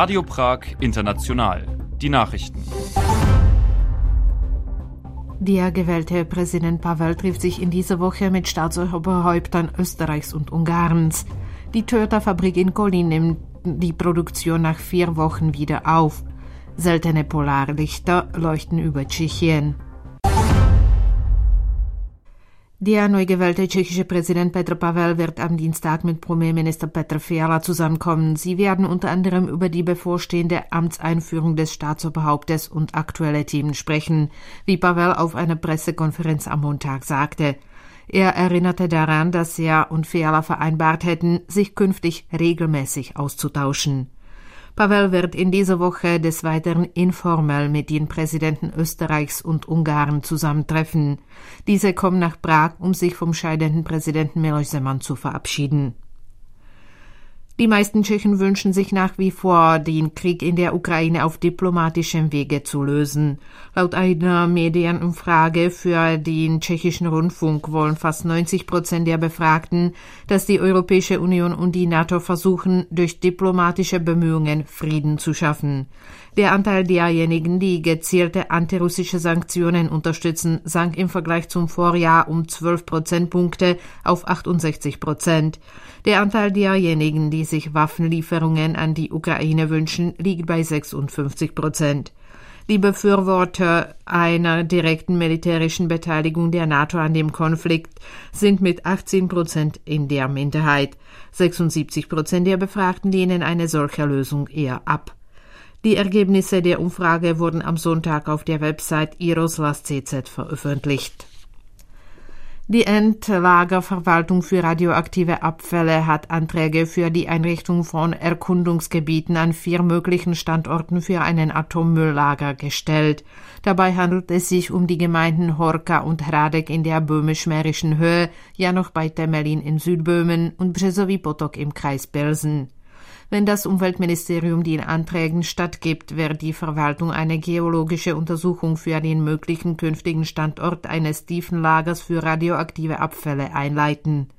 Radio Prag International. Die Nachrichten. Der gewählte Präsident Pavel trifft sich in dieser Woche mit Staatsoberhäuptern Österreichs und Ungarns. Die Toyota-Fabrik in Kolin nimmt die Produktion nach vier Wochen wieder auf. Seltene Polarlichter leuchten über Tschechien. Der neu gewählte tschechische Präsident Petr Pavel wird am Dienstag mit Premierminister Petr Fiala zusammenkommen. Sie werden unter anderem über die bevorstehende Amtseinführung des Staatsoberhauptes und aktuelle Themen sprechen, wie Pavel auf einer Pressekonferenz am Montag sagte. Er erinnerte daran, dass er und Fiala vereinbart hätten, sich künftig regelmäßig auszutauschen. Pavel wird in dieser Woche des Weiteren informell mit den Präsidenten Österreichs und Ungarn zusammentreffen. Diese kommen nach Prag, um sich vom scheidenden Präsidenten Miloš Zeman zu verabschieden. Die meisten Tschechen wünschen sich nach wie vor, den Krieg in der Ukraine auf diplomatischem Wege zu lösen. Laut einer Medienumfrage für den tschechischen Rundfunk wollen fast 90 Prozent der Befragten, dass die Europäische Union und die NATO versuchen, durch diplomatische Bemühungen Frieden zu schaffen. Der Anteil derjenigen, die gezielte antirussische Sanktionen unterstützen, sank im Vergleich zum Vorjahr um 12 Prozentpunkte auf 68 Prozent. Der Anteil derjenigen, die sich Waffenlieferungen an die Ukraine wünschen, liegt bei 56 Prozent. Die Befürworter einer direkten militärischen Beteiligung der NATO an dem Konflikt sind mit 18 Prozent in der Minderheit. 76 Prozent der Befragten lehnen eine solche Lösung eher ab. Die Ergebnisse der Umfrage wurden am Sonntag auf der Website Iroslas veröffentlicht. Die Endlagerverwaltung für radioaktive Abfälle hat Anträge für die Einrichtung von Erkundungsgebieten an vier möglichen Standorten für einen Atommülllager gestellt. Dabei handelt es sich um die Gemeinden Horka und Hradek in der böhmisch-mährischen Höhe, ja noch bei Temelin in Südböhmen und Březový Potok im Kreis Belsen. Wenn das Umweltministerium den Anträgen stattgibt, wird die Verwaltung eine geologische Untersuchung für den möglichen künftigen Standort eines Tiefenlagers für radioaktive Abfälle einleiten.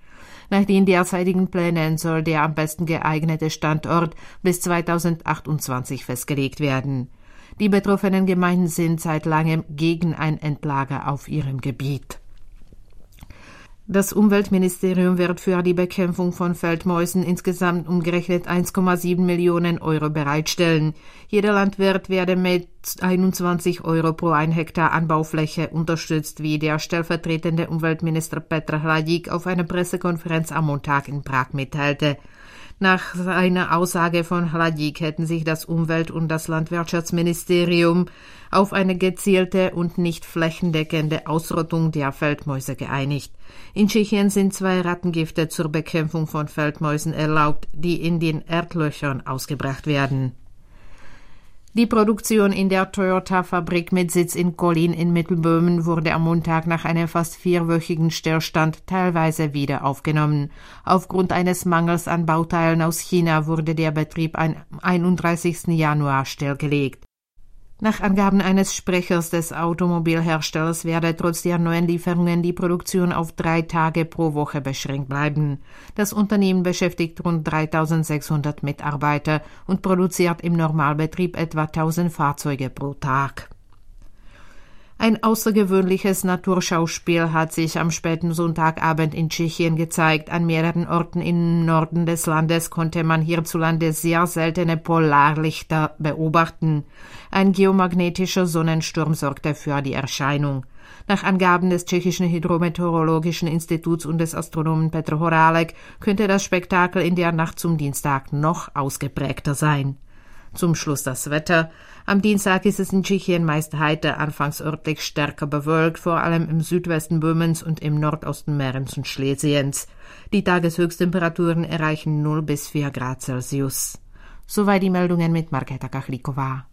Nach den derzeitigen Plänen soll der am besten geeignete Standort bis 2028 festgelegt werden. Die betroffenen Gemeinden sind seit langem gegen ein Endlager auf ihrem Gebiet. Das Umweltministerium wird für die Bekämpfung von Feldmäusen insgesamt umgerechnet 1,7 Millionen Euro bereitstellen. Jeder Landwirt werde mit 21 Euro pro ein Hektar Anbaufläche unterstützt, wie der stellvertretende Umweltminister Petra Hladík auf einer Pressekonferenz am Montag in Prag mitteilte. Nach seiner Aussage von Hladík hätten sich das Umwelt- und das Landwirtschaftsministerium auf eine gezielte und nicht flächendeckende Ausrottung der Feldmäuse geeinigt. In Tschechien sind zwei Rattengifte zur Bekämpfung von Feldmäusen erlaubt, die in den Erdlöchern ausgebracht werden. Die Produktion in der Toyota-Fabrik mit Sitz in Kolin in Mittelböhmen wurde am Montag nach einem fast vierwöchigen Stillstand teilweise wieder aufgenommen. Aufgrund eines Mangels an Bauteilen aus China wurde der Betrieb am 31. Januar stillgelegt. Nach Angaben eines Sprechers des Automobilherstellers werde trotz der neuen Lieferungen die Produktion auf drei Tage pro Woche beschränkt bleiben. Das Unternehmen beschäftigt rund 3600 Mitarbeiter und produziert im Normalbetrieb etwa 1000 Fahrzeuge pro Tag. Ein außergewöhnliches Naturschauspiel hat sich am späten Sonntagabend in Tschechien gezeigt. An mehreren Orten im Norden des Landes konnte man hierzulande sehr seltene Polarlichter beobachten. Ein geomagnetischer Sonnensturm sorgte für die Erscheinung. Nach Angaben des tschechischen Hydrometeorologischen Instituts und des Astronomen Petr Horálek könnte das Spektakel in der Nacht zum Dienstag noch ausgeprägter sein. Zum Schluss das Wetter. Am Dienstag ist es in Tschechien meist heiter, anfangs örtlich stärker bewölkt, vor allem im Südwesten Böhmens und im Nordosten Mährens und Schlesiens. Die Tageshöchsttemperaturen erreichen 0 bis 4 Grad Celsius. Soweit die Meldungen mit Marketa Kachlikova.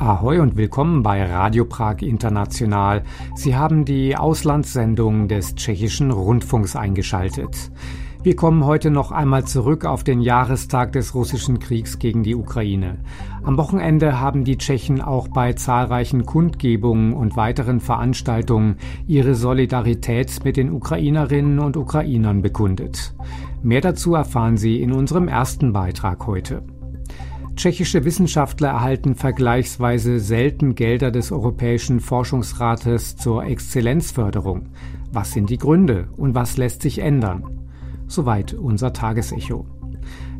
Ahoi und willkommen bei Radio Prag International. Sie haben die Auslandssendung des tschechischen Rundfunks eingeschaltet. Wir kommen heute noch einmal zurück auf den Jahrestag des russischen Kriegs gegen die Ukraine. Am Wochenende haben die Tschechen auch bei zahlreichen Kundgebungen und weiteren Veranstaltungen ihre Solidarität mit den Ukrainerinnen und Ukrainern bekundet. Mehr dazu erfahren Sie in unserem ersten Beitrag heute. Tschechische Wissenschaftler erhalten vergleichsweise selten Gelder des Europäischen Forschungsrates zur Exzellenzförderung. Was sind die Gründe und was lässt sich ändern? Soweit unser Tagesecho.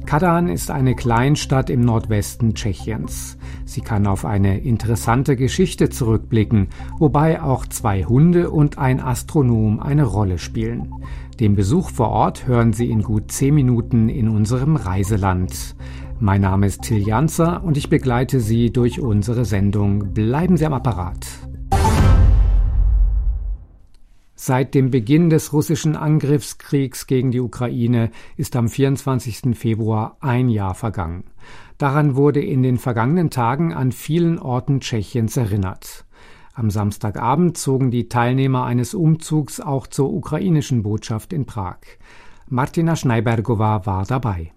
Kadan ist eine Kleinstadt im Nordwesten Tschechiens. Sie kann auf eine interessante Geschichte zurückblicken, wobei auch zwei Hunde und ein Astronom eine Rolle spielen. Den Besuch vor Ort hören Sie in gut zehn Minuten in unserem Reiseland. Mein Name ist Till Janzer und ich begleite Sie durch unsere Sendung. Bleiben Sie am Apparat. Seit dem Beginn des russischen Angriffskriegs gegen die Ukraine ist am 24. Februar ein Jahr vergangen. Daran wurde in den vergangenen Tagen an vielen Orten Tschechiens erinnert. Am Samstagabend zogen die Teilnehmer eines Umzugs auch zur ukrainischen Botschaft in Prag. Martina Schneibergova war dabei.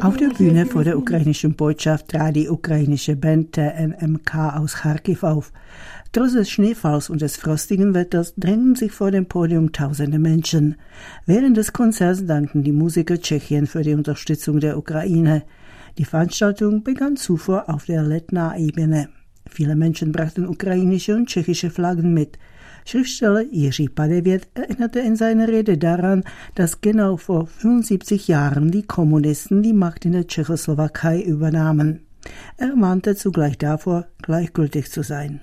Auf der Bühne vor der ukrainischen Botschaft trat die ukrainische Band der NMK aus Kharkiv auf. Trotz des Schneefalls und des frostigen Wetters drängten sich vor dem Podium tausende Menschen. Während des Konzerts dankten die Musiker Tschechien für die Unterstützung der Ukraine. Die Veranstaltung begann zuvor auf der Letna-Ebene. Viele Menschen brachten ukrainische und tschechische Flaggen mit. Schriftsteller Jiří Padevět erinnerte in seiner Rede daran, dass genau vor 75 Jahren die Kommunisten die Macht in der Tschechoslowakei übernahmen. Er mahnte zugleich davor, gleichgültig zu sein.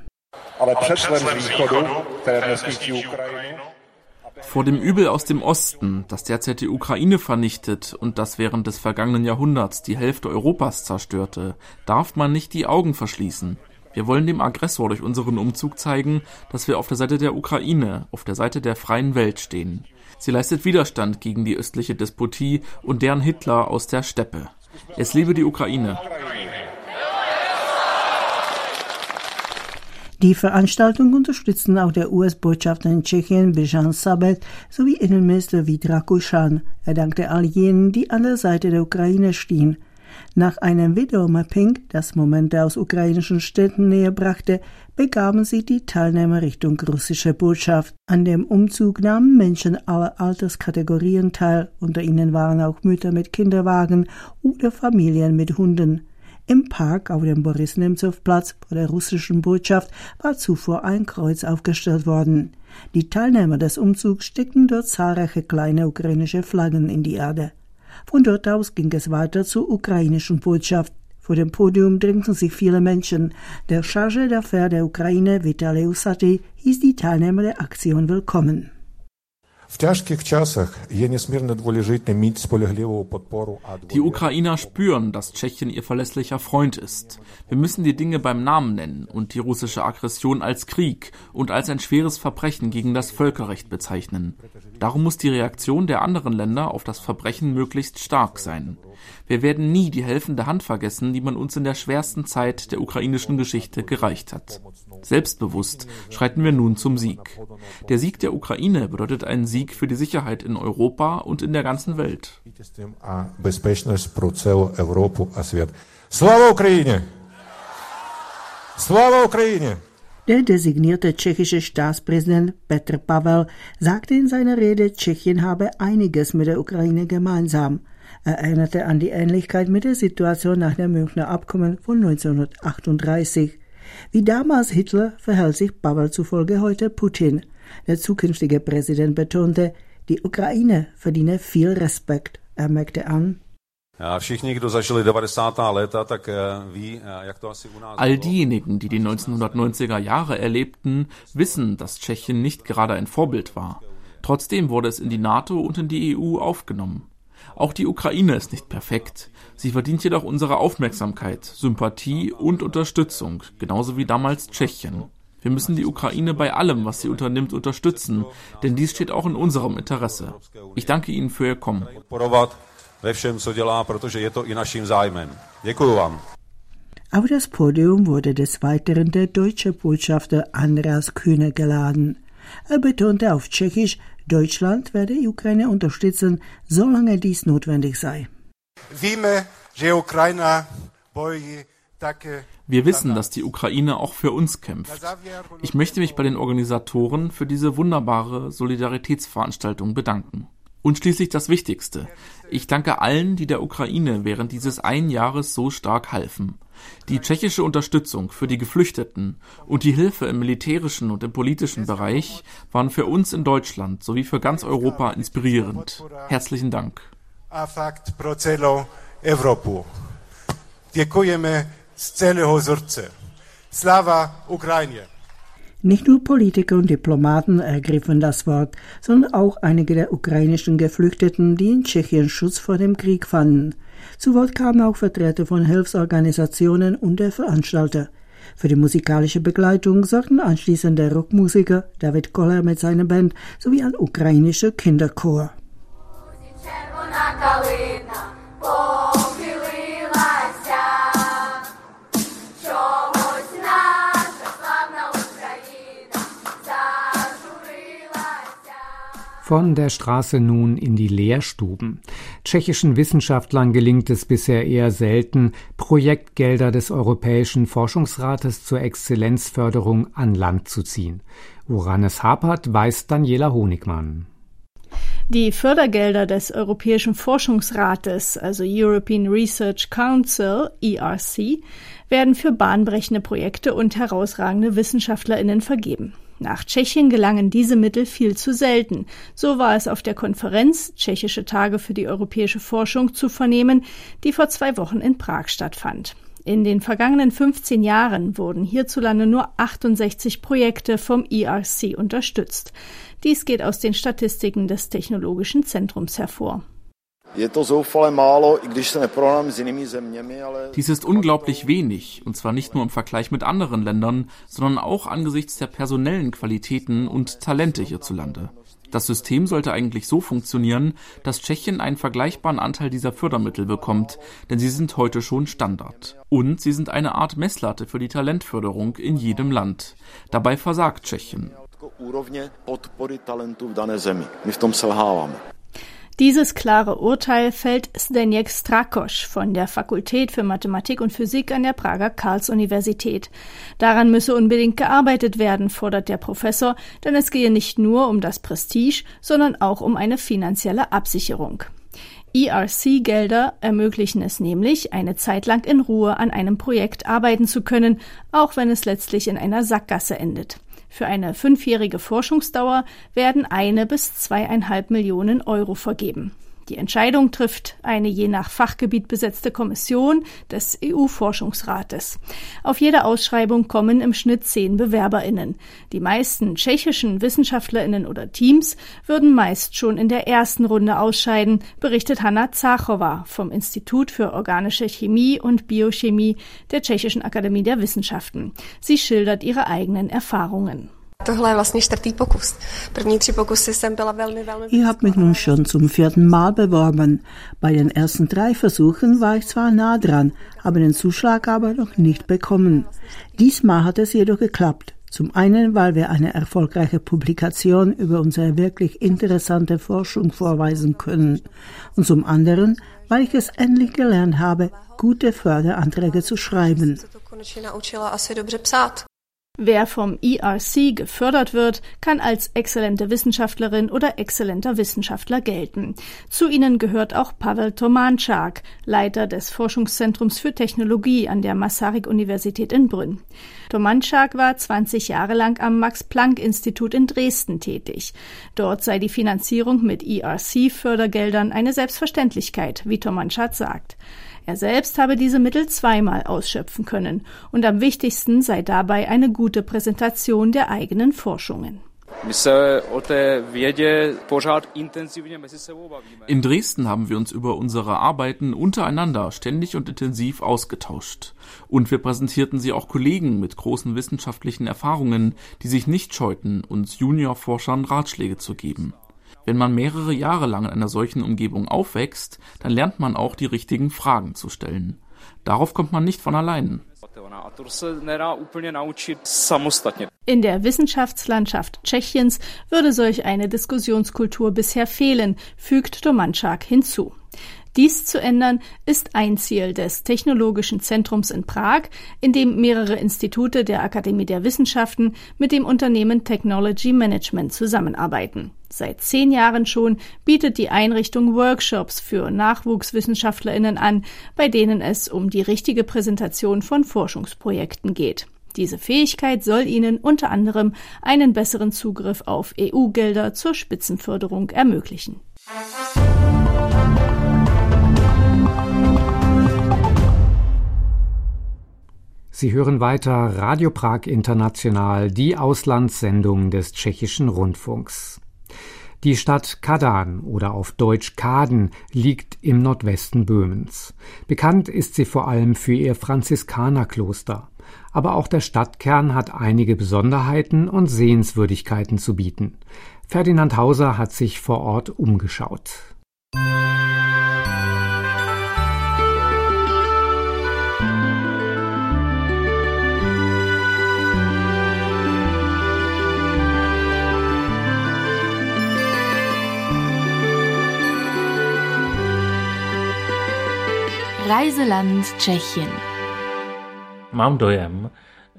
Vor dem Übel aus dem Osten, das derzeit die Ukraine vernichtet und das während des vergangenen Jahrhunderts die Hälfte Europas zerstörte, darf man nicht die Augen verschließen. Wir wollen dem Aggressor durch unseren Umzug zeigen, dass wir auf der Seite der Ukraine, auf der Seite der freien Welt stehen. Sie leistet Widerstand gegen die östliche Despotie und deren Hitler aus der Steppe. Es lebe die Ukraine. Die Veranstaltung unterstützten auch der US-Botschafter in Tschechien Bijan Sabet sowie Innenminister Vít Rakušan. Er dankte all jenen, die an der Seite der Ukraine stehen. Nach einem Videomapping, das Momente aus ukrainischen Städten näher brachte, begaben sich die Teilnehmer Richtung russische Botschaft. An dem Umzug nahmen Menschen aller Alterskategorien teil, unter ihnen waren auch Mütter mit Kinderwagen oder Familien mit Hunden. Im Park auf dem Boris-Nemzow-Platz vor der russischen Botschaft war zuvor ein Kreuz aufgestellt worden. Die Teilnehmer des Umzugs steckten dort zahlreiche kleine ukrainische Flaggen in die Erde. Von dort aus ging es weiter zur ukrainischen Botschaft. Vor dem Podium drängten sich viele Menschen. Der Charge d'Affaires der Ukraine, Vitali Usati, hieß die Teilnehmer der Aktion willkommen. Die Ukrainer spüren, dass Tschechien ihr verlässlicher Freund ist. Wir müssen die Dinge beim Namen nennen und die russische Aggression als Krieg und als ein schweres Verbrechen gegen das Völkerrecht bezeichnen. Darum muss die Reaktion der anderen Länder auf das Verbrechen möglichst stark sein. Wir werden nie die helfende Hand vergessen, die man uns in der schwersten Zeit der ukrainischen Geschichte gereicht hat. Selbstbewusst schreiten wir nun zum Sieg. Der Sieg der Ukraine bedeutet einen Sieg für die Sicherheit in Europa und in der ganzen Welt. Slava Ukraine! Slava Ukraine! Der designierte tschechische Staatspräsident Petr Pavel sagte in seiner Rede, Tschechien habe einiges mit der Ukraine gemeinsam. Er erinnerte an die Ähnlichkeit mit der Situation nach dem Münchner Abkommen von 1938. Wie damals Hitler verhält sich Pavel zufolge heute Putin. Der zukünftige Präsident betonte, die Ukraine verdiene viel Respekt. Er merkte an, All diejenigen, die die 1990er Jahre erlebten, wissen, dass Tschechien nicht gerade ein Vorbild war. Trotzdem wurde es in die NATO und in die EU aufgenommen. Auch die Ukraine ist nicht perfekt. Sie verdient jedoch unsere Aufmerksamkeit, Sympathie und Unterstützung, genauso wie damals Tschechien. Wir müssen die Ukraine bei allem, was sie unternimmt, unterstützen, denn dies steht auch in unserem Interesse. Ich danke Ihnen für Ihr Kommen. Auf das Podium wurde des Weiteren der deutsche Botschafter Andreas Kühne geladen. Er betonte auf Tschechisch, Deutschland werde die Ukraine unterstützen, solange dies notwendig sei. Wir wissen, dass die Ukraine auch für uns kämpft. Ich möchte mich bei den Organisatoren für diese wunderbare Solidaritätsveranstaltung bedanken. Und schließlich das Wichtigste. Ich danke allen, die der Ukraine während dieses ein Jahres so stark halfen. Die tschechische Unterstützung für die Geflüchteten und die Hilfe im militärischen und im politischen Bereich waren für uns in Deutschland sowie für ganz Europa inspirierend. Herzlichen Dank. Nicht nur Politiker und Diplomaten ergriffen das Wort, sondern auch einige der ukrainischen Geflüchteten, die in Tschechien Schutz vor dem Krieg fanden. Zu Wort kamen auch Vertreter von Hilfsorganisationen und der Veranstalter. Für die musikalische Begleitung sorgten anschließend der Rockmusiker David Koller mit seiner Band sowie ein ukrainischer Kinderchor. Von der Straße nun in die Lehrstuben. Tschechischen Wissenschaftlern gelingt es bisher eher selten, Projektgelder des Europäischen Forschungsrates zur Exzellenzförderung an Land zu ziehen. Woran es hapert, weiß Daniela Honigmann. Die Fördergelder des Europäischen Forschungsrates, also European Research Council, ERC, werden für bahnbrechende Projekte und herausragende Wissenschaftlerinnen vergeben. Nach Tschechien gelangen diese Mittel viel zu selten. So war es auf der Konferenz Tschechische Tage für die europäische Forschung zu vernehmen, die vor zwei Wochen in Prag stattfand. In den vergangenen 15 Jahren wurden hierzulande nur 68 Projekte vom ERC unterstützt. Dies geht aus den Statistiken des Technologischen Zentrums hervor. Dies ist unglaublich wenig, und zwar nicht nur im Vergleich mit anderen Ländern, sondern auch angesichts der personellen Qualitäten und Talente hierzulande. Das System sollte eigentlich so funktionieren, dass Tschechien einen vergleichbaren Anteil dieser Fördermittel bekommt, denn sie sind heute schon Standard. Und sie sind eine Art Messlatte für die Talentförderung in jedem Land. Dabei versagt Tschechien. Dieses klare Urteil fällt Zdeněk Strakosch von der Fakultät für Mathematik und Physik an der Prager Karls-Universität. Daran müsse unbedingt gearbeitet werden, fordert der Professor, denn es gehe nicht nur um das Prestige, sondern auch um eine finanzielle Absicherung. ERC-Gelder ermöglichen es nämlich, eine Zeit lang in Ruhe an einem Projekt arbeiten zu können, auch wenn es letztlich in einer Sackgasse endet. Für eine fünfjährige Forschungsdauer werden eine bis zweieinhalb Millionen Euro vergeben. Die Entscheidung trifft eine je nach Fachgebiet besetzte Kommission des EU-Forschungsrates. Auf jede Ausschreibung kommen im Schnitt zehn BewerberInnen. Die meisten tschechischen WissenschaftlerInnen oder Teams würden meist schon in der ersten Runde ausscheiden, berichtet Hanna Zachowa vom Institut für organische Chemie und Biochemie der Tschechischen Akademie der Wissenschaften. Sie schildert ihre eigenen Erfahrungen. Ich habe mich nun schon zum vierten Mal beworben. Bei den ersten drei Versuchen war ich zwar nah dran, habe den Zuschlag aber noch nicht bekommen. Diesmal hat es jedoch geklappt. Zum einen, weil wir eine erfolgreiche Publikation über unsere wirklich interessante Forschung vorweisen können. Und zum anderen, weil ich es endlich gelernt habe, gute Förderanträge zu schreiben. Wer vom ERC gefördert wird, kann als exzellente Wissenschaftlerin oder exzellenter Wissenschaftler gelten. Zu ihnen gehört auch Pavel Tomanczak, Leiter des Forschungszentrums für Technologie an der Masaryk-Universität in Brünn. Tomanczak war 20 Jahre lang am Max-Planck-Institut in Dresden tätig. Dort sei die Finanzierung mit ERC-Fördergeldern eine Selbstverständlichkeit, wie Tomanczak sagt. Er selbst habe diese Mittel zweimal ausschöpfen können und am wichtigsten sei dabei eine gute Präsentation der eigenen Forschungen. In Dresden haben wir uns über unsere Arbeiten untereinander ständig und intensiv ausgetauscht. Und wir präsentierten sie auch Kollegen mit großen wissenschaftlichen Erfahrungen, die sich nicht scheuten, uns Juniorforschern Ratschläge zu geben. Wenn man mehrere Jahre lang in einer solchen Umgebung aufwächst, dann lernt man auch die richtigen Fragen zu stellen. Darauf kommt man nicht von allein. In der Wissenschaftslandschaft Tschechiens würde solch eine Diskussionskultur bisher fehlen, fügt Domanczak hinzu. Dies zu ändern ist ein Ziel des Technologischen Zentrums in Prag, in dem mehrere Institute der Akademie der Wissenschaften mit dem Unternehmen Technology Management zusammenarbeiten. Seit zehn Jahren schon bietet die Einrichtung Workshops für Nachwuchswissenschaftlerinnen an, bei denen es um die richtige Präsentation von Forschungsprojekten geht. Diese Fähigkeit soll ihnen unter anderem einen besseren Zugriff auf EU-Gelder zur Spitzenförderung ermöglichen. Sie hören weiter Radio Prag International, die Auslandssendung des tschechischen Rundfunks. Die Stadt Kadan oder auf Deutsch Kaden liegt im Nordwesten Böhmens. Bekannt ist sie vor allem für ihr Franziskanerkloster. Aber auch der Stadtkern hat einige Besonderheiten und Sehenswürdigkeiten zu bieten. Ferdinand Hauser hat sich vor Ort umgeschaut. Reiseland Tschechien. Mám dojem,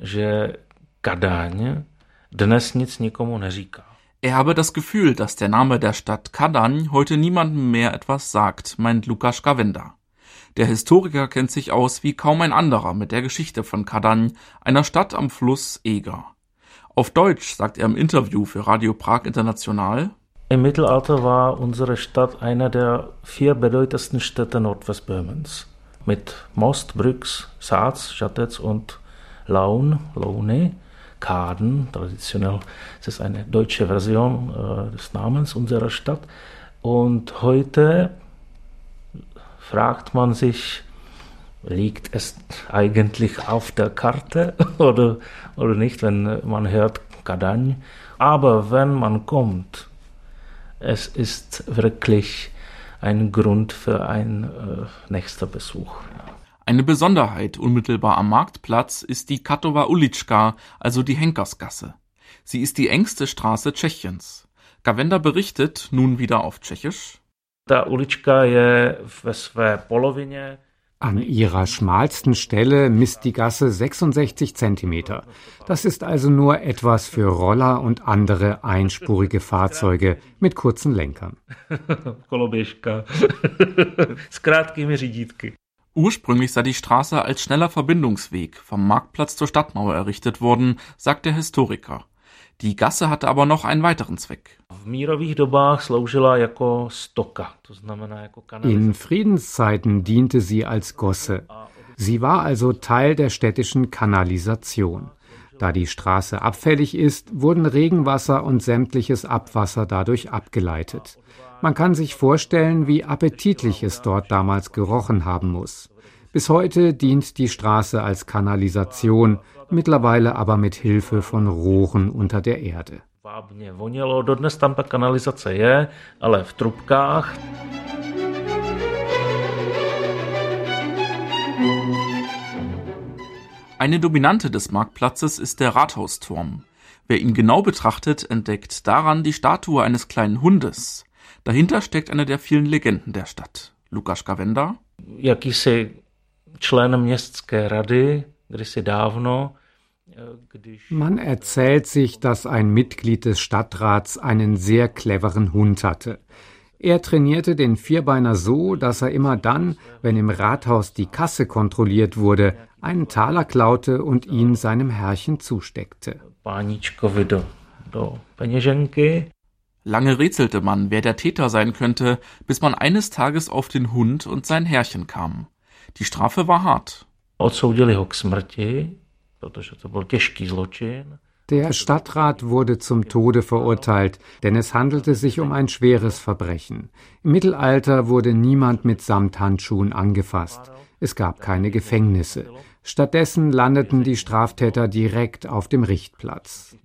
že Kadaň dnes nic nikomu neříká. Er habe das Gefühl, dass der Name der Stadt Kadaň heute niemandem mehr etwas sagt, meint Lukas Gavenda. Der Historiker kennt sich aus wie kaum ein anderer mit der Geschichte von Kadaň, einer Stadt am Fluss Eger. Auf Deutsch sagt er im Interview für Radio Prag International, im Mittelalter war unsere Stadt einer der vier bedeutendsten Städte Nordwestböhmens mit Most, Brüx, Saaz, Schattetz und Laun, Laune, Kaden. Traditionell ist es eine deutsche Version äh, des Namens unserer Stadt. Und heute fragt man sich, liegt es eigentlich auf der Karte oder, oder nicht, wenn man hört Kadaň. Aber wenn man kommt, es ist wirklich ein Grund für einen äh, nächsten Besuch. Eine Besonderheit unmittelbar am Marktplatz ist die Katova Ulička, also die Henkersgasse. Sie ist die engste Straße Tschechiens. Gavenda berichtet, nun wieder auf Tschechisch. Ta ulička je ve své polovině an ihrer schmalsten Stelle misst die Gasse 66 Zentimeter. Das ist also nur etwas für Roller und andere einspurige Fahrzeuge mit kurzen Lenkern. Ursprünglich sei die Straße als schneller Verbindungsweg vom Marktplatz zur Stadtmauer errichtet worden, sagt der Historiker. Die Gasse hatte aber noch einen weiteren Zweck. In Friedenszeiten diente sie als Gosse. Sie war also Teil der städtischen Kanalisation. Da die Straße abfällig ist, wurden Regenwasser und sämtliches Abwasser dadurch abgeleitet. Man kann sich vorstellen, wie appetitlich es dort damals gerochen haben muss. Bis heute dient die Straße als Kanalisation, mittlerweile aber mit Hilfe von Rohren unter der Erde. Eine Dominante des Marktplatzes ist der Rathausturm. Wer ihn genau betrachtet, entdeckt daran die Statue eines kleinen Hundes. Dahinter steckt eine der vielen Legenden der Stadt. Lukas Gavenda. Jakýsi člen městské rady, man erzählt sich, dass ein Mitglied des Stadtrats einen sehr cleveren Hund hatte. Er trainierte den Vierbeiner so, dass er immer dann, wenn im Rathaus die Kasse kontrolliert wurde, einen Taler klaute und ihn seinem Herrchen zusteckte. Lange rätselte man, wer der Täter sein könnte, bis man eines Tages auf den Hund und sein Herrchen kam. Die Strafe war hart. Der Stadtrat wurde zum Tode verurteilt, denn es handelte sich um ein schweres Verbrechen. Im Mittelalter wurde niemand mit Samthandschuhen angefasst. Es gab keine Gefängnisse. Stattdessen landeten die Straftäter direkt auf dem Richtplatz.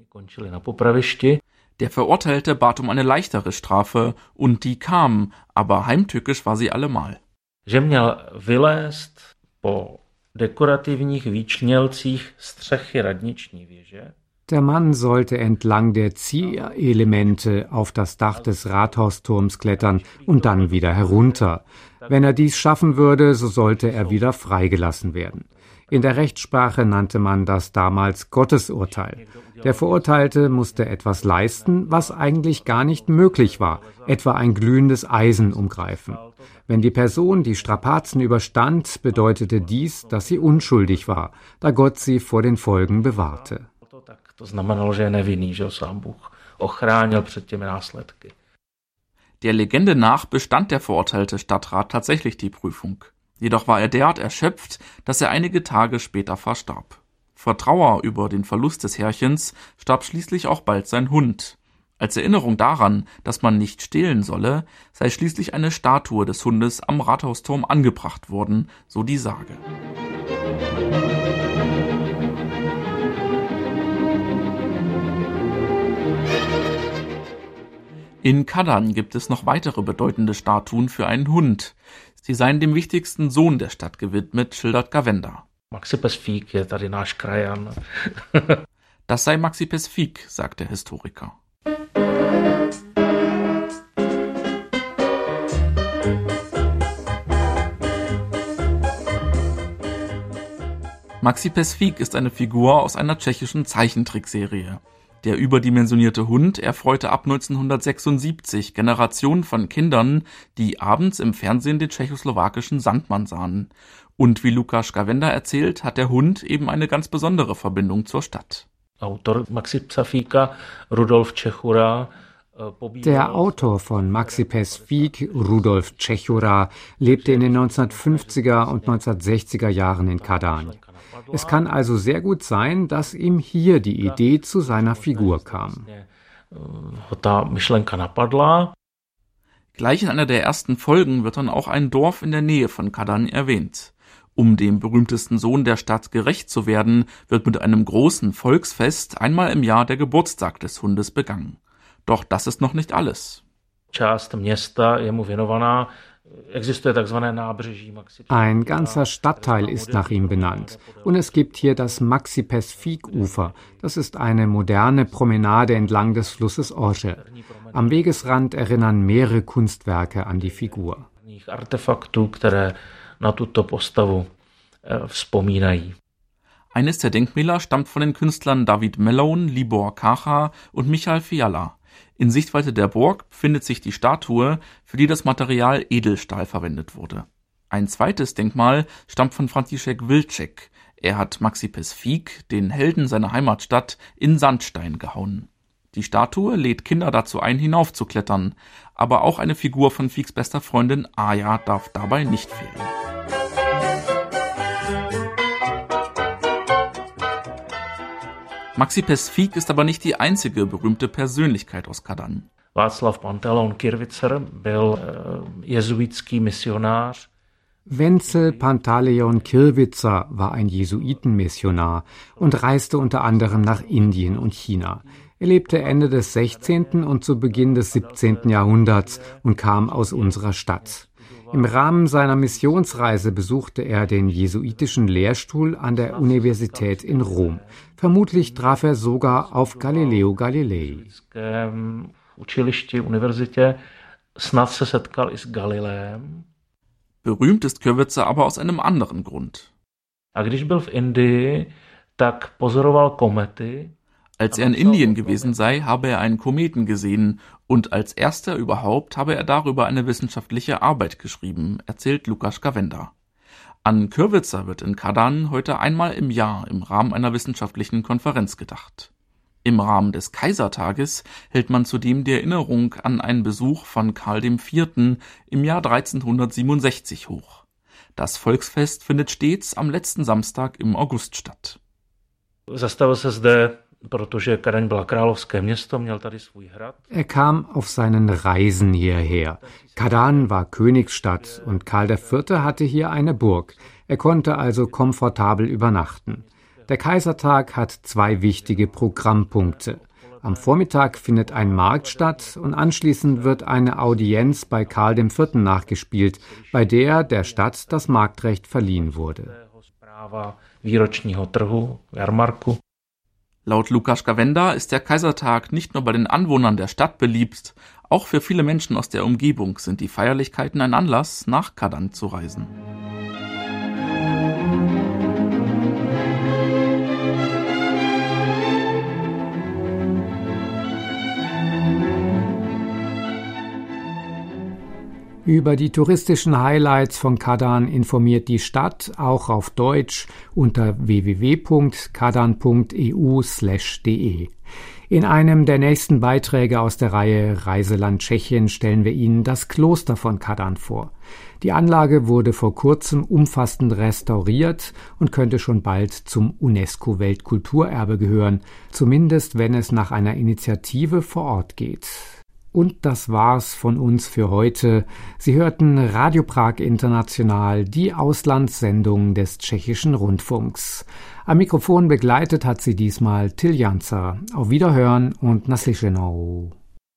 Der Verurteilte bat um eine leichtere Strafe und die kam, aber heimtückisch war sie allemal. Že měl vylézt po dekorativních výčnělcích střechy radniční věže der Mann sollte entlang der Zielelemente auf das Dach des Rathausturms klettern und dann wieder herunter. Wenn er dies schaffen würde, so sollte er wieder freigelassen werden. In der Rechtssprache nannte man das damals Gottesurteil. Der Verurteilte musste etwas leisten, was eigentlich gar nicht möglich war, etwa ein glühendes Eisen umgreifen. Wenn die Person die Strapazen überstand, bedeutete dies, dass sie unschuldig war, da Gott sie vor den Folgen bewahrte. Der Legende nach bestand der verurteilte Stadtrat tatsächlich die Prüfung. Jedoch war er derart erschöpft, dass er einige Tage später verstarb. Vor Trauer über den Verlust des Herrchens starb schließlich auch bald sein Hund. Als Erinnerung daran, dass man nicht stehlen solle, sei schließlich eine Statue des Hundes am Rathausturm angebracht worden, so die Sage. In Kadan gibt es noch weitere bedeutende Statuen für einen Hund. Sie seien dem wichtigsten Sohn der Stadt gewidmet, schildert Gavenda. das sei Maxi Pesfik, sagt der Historiker. Maxi Pesfik ist eine Figur aus einer tschechischen Zeichentrickserie. Der überdimensionierte Hund erfreute ab 1976 Generationen von Kindern, die abends im Fernsehen den tschechoslowakischen Sandmann sahen. Und wie Lukas Gavenda erzählt, hat der Hund eben eine ganz besondere Verbindung zur Stadt. Autor Maxi Psafika, Rudolf Čechura, äh, der Autor von Maxi Pesfik, Rudolf Tschechura, lebte in den 1950er und 1960er Jahren in Kadan. Es kann also sehr gut sein, dass ihm hier die Idee zu seiner Figur kam. Gleich in einer der ersten Folgen wird dann auch ein Dorf in der Nähe von Kadan erwähnt. Um dem berühmtesten Sohn der Stadt gerecht zu werden, wird mit einem großen Volksfest einmal im Jahr der Geburtstag des Hundes begangen. Doch das ist noch nicht alles. Část města je mu věnovaná ein ganzer Stadtteil ist nach ihm benannt. Und es gibt hier das Maxi-Pesfik-Ufer. Das ist eine moderne Promenade entlang des Flusses Orge. Am Wegesrand erinnern mehrere Kunstwerke an die Figur. E, Eines der Denkmäler stammt von den Künstlern David Mellon, Libor Kacha und Michael Fiala. In Sichtweite der Burg befindet sich die Statue, für die das Material Edelstahl verwendet wurde. Ein zweites Denkmal stammt von František Wilczek. Er hat Maxi Pesfik, den Helden seiner Heimatstadt, in Sandstein gehauen. Die Statue lädt Kinder dazu ein, hinaufzuklettern, aber auch eine Figur von Fieks bester Freundin Aya darf dabei nicht fehlen. Maxi Pesfik ist aber nicht die einzige berühmte Persönlichkeit aus Kadan. Václav Pantelon Kirwitzer byl eh, jesuitský misionář. Wenzel Pantaleon Kirwitzer war ein Jesuitenmissionar und reiste unter anderem nach Indien und China. Er lebte Ende des 16. und zu Beginn des 17. Jahrhunderts und kam aus unserer Stadt. Im Rahmen seiner Missionsreise besuchte er den jesuitischen Lehrstuhl an der Universität in Rom. Vermutlich traf er sogar auf Galileo Galilei. Berühmt ist Kürwitzer aber aus einem anderen Grund. Als er in Indien gewesen sei, habe er einen Kometen gesehen und als erster überhaupt habe er darüber eine wissenschaftliche Arbeit geschrieben, erzählt Lukas Gavenda. An Kürwitzer wird in Kadan heute einmal im Jahr im Rahmen einer wissenschaftlichen Konferenz gedacht. Im Rahmen des Kaisertages hält man zudem die Erinnerung an einen Besuch von Karl IV. im Jahr 1367 hoch. Das Volksfest findet stets am letzten Samstag im August statt. Er kam auf seinen Reisen hierher. Kadan war Königsstadt und Karl IV. hatte hier eine Burg. Er konnte also komfortabel übernachten. Der Kaisertag hat zwei wichtige Programmpunkte. Am Vormittag findet ein Markt statt und anschließend wird eine Audienz bei Karl IV. nachgespielt, bei der der Stadt das Marktrecht verliehen wurde. Laut Lukas Gawenda ist der Kaisertag nicht nur bei den Anwohnern der Stadt beliebt, auch für viele Menschen aus der Umgebung sind die Feierlichkeiten ein Anlass, nach Kadan zu reisen. Über die touristischen Highlights von Kadan informiert die Stadt auch auf Deutsch unter www.kadan.eu/de. In einem der nächsten Beiträge aus der Reihe Reiseland Tschechien stellen wir Ihnen das Kloster von Kadan vor. Die Anlage wurde vor kurzem umfassend restauriert und könnte schon bald zum UNESCO Weltkulturerbe gehören, zumindest wenn es nach einer Initiative vor Ort geht. Und das war's von uns für heute. Sie hörten Radio Prag International, die Auslandssendung des tschechischen Rundfunks. Am Mikrofon begleitet hat sie diesmal Till Janzer. Auf Wiederhören und naslišenou.